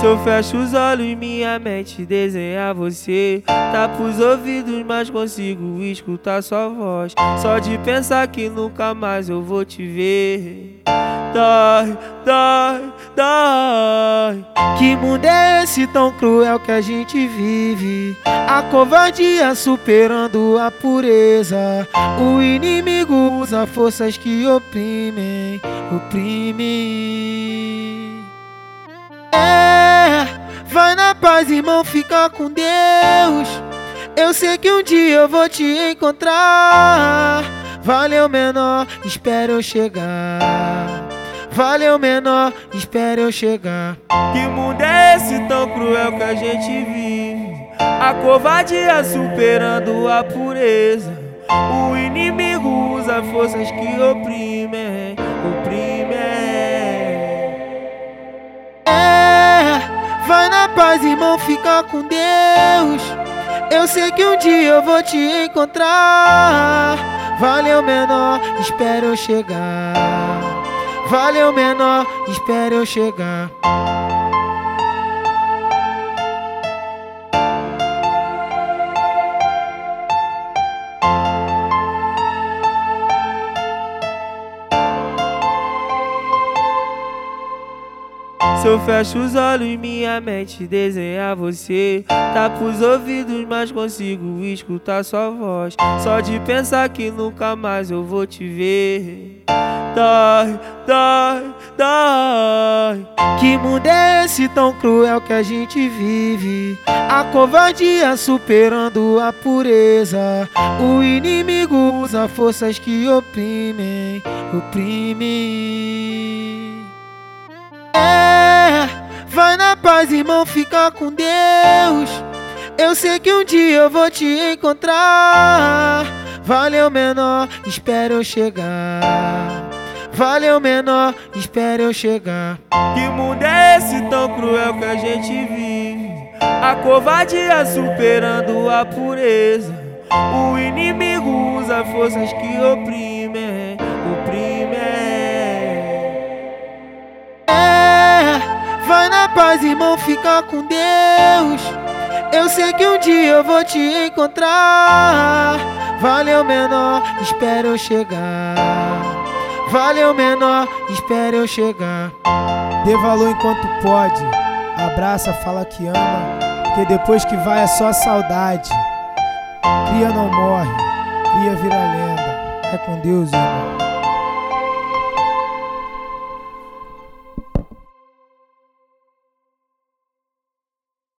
Se eu fecho os olhos, minha mente desenha você. Tá pros ouvidos, mas consigo escutar sua voz. Só de pensar que nunca mais eu vou te ver. Dói, dói, dói. Que mundo é esse tão cruel que a gente vive? A covardia superando a pureza. O inimigo usa forças que oprimem, oprimem. Paz, irmão, fica com Deus. Eu sei que um dia eu vou te encontrar. Valeu, menor, espero eu chegar. Valeu, menor, espere eu chegar. Que mundo é esse tão cruel que a gente vive? A covardia superando a pureza. O inimigo usa forças que oprimem. Paz, irmão, fica com Deus. Eu sei que um dia eu vou te encontrar. Valeu, menor, espere eu chegar. Valeu, menor, espere eu chegar. Se eu fecho os olhos, minha mente desenha você. Tá pros ouvidos, mas consigo escutar sua voz. Só de pensar que nunca mais eu vou te ver. Dói, dói, dói. Que mundo é esse tão cruel que a gente vive? A covardia superando a pureza. O inimigo usa forças que oprimem, oprimem. É, vai na paz, irmão, fica com Deus. Eu sei que um dia eu vou te encontrar. Valeu, menor, espere eu chegar. Valeu, menor, espere eu chegar. Que mundo é esse tão cruel que a gente vive? A covardia superando a pureza. O inimigo usa forças que oprimem. Paz, irmão, fica com Deus. Eu sei que um dia eu vou te encontrar. Valeu, menor, espere eu chegar. Valeu, menor, espere eu chegar. Dê valor enquanto pode. Abraça, fala que ama. Porque depois que vai é só saudade. Cria não morre, cria vira lenda. É com Deus, irmão.